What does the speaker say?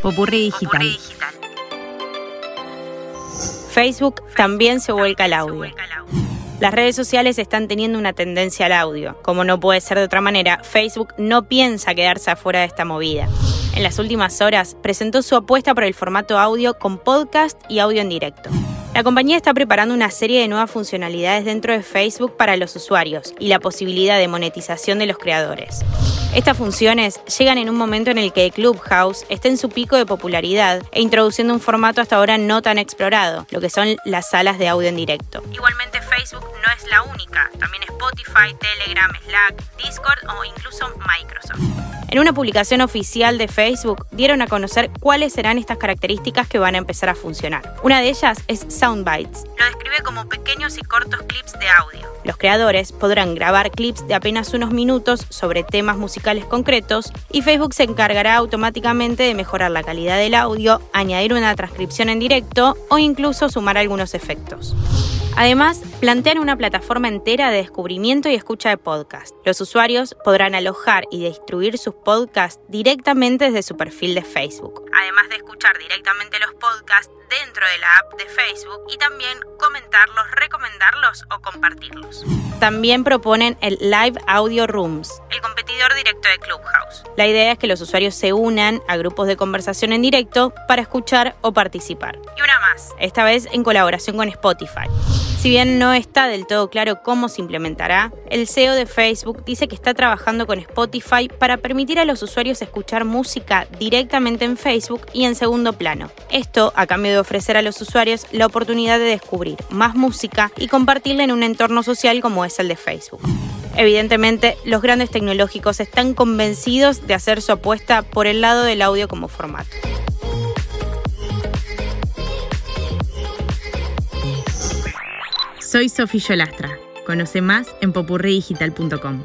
Popurrí digital. Facebook también se vuelca al audio. Las redes sociales están teniendo una tendencia al audio. Como no puede ser de otra manera, Facebook no piensa quedarse afuera de esta movida. En las últimas horas presentó su apuesta por el formato audio con podcast y audio en directo. La compañía está preparando una serie de nuevas funcionalidades dentro de Facebook para los usuarios y la posibilidad de monetización de los creadores. Estas funciones llegan en un momento en el que Clubhouse está en su pico de popularidad e introduciendo un formato hasta ahora no tan explorado, lo que son las salas de audio en directo. Igualmente Facebook no es la única, también Spotify, Telegram, Slack, Discord o incluso Microsoft. En una publicación oficial de Facebook dieron a conocer cuáles serán estas características que van a empezar a funcionar. Una de ellas es Soundbites. Lo describe como pequeños y cortos clips de audio. Los creadores podrán grabar clips de apenas unos minutos sobre temas musicales concretos y Facebook se encargará automáticamente de mejorar la calidad del audio, añadir una transcripción en directo o incluso sumar algunos efectos. Además, plantean una plataforma entera de descubrimiento y escucha de podcast. Los usuarios podrán alojar y distribuir sus podcasts directamente desde su perfil de Facebook. Además de escuchar directamente los podcasts dentro de la app de Facebook y también comentarlos, recomendarlos o compartirlos. También proponen el Live Audio Rooms, el competidor directo de Clubhouse. La idea es que los usuarios se unan a grupos de conversación en directo para escuchar o participar. Y una más, esta vez en colaboración con Spotify. Si bien no está del todo claro cómo se implementará, el CEO de Facebook dice que está trabajando con Spotify para permitir a los usuarios escuchar música directamente en Facebook y en segundo plano. Esto a cambio de ofrecer a los usuarios la oportunidad de descubrir más música y compartirla en un entorno social como es el de Facebook. Evidentemente, los grandes tecnológicos están convencidos de hacer su apuesta por el lado del audio como formato. Soy Sofía Lastra. Conoce más en. Popurridigital.com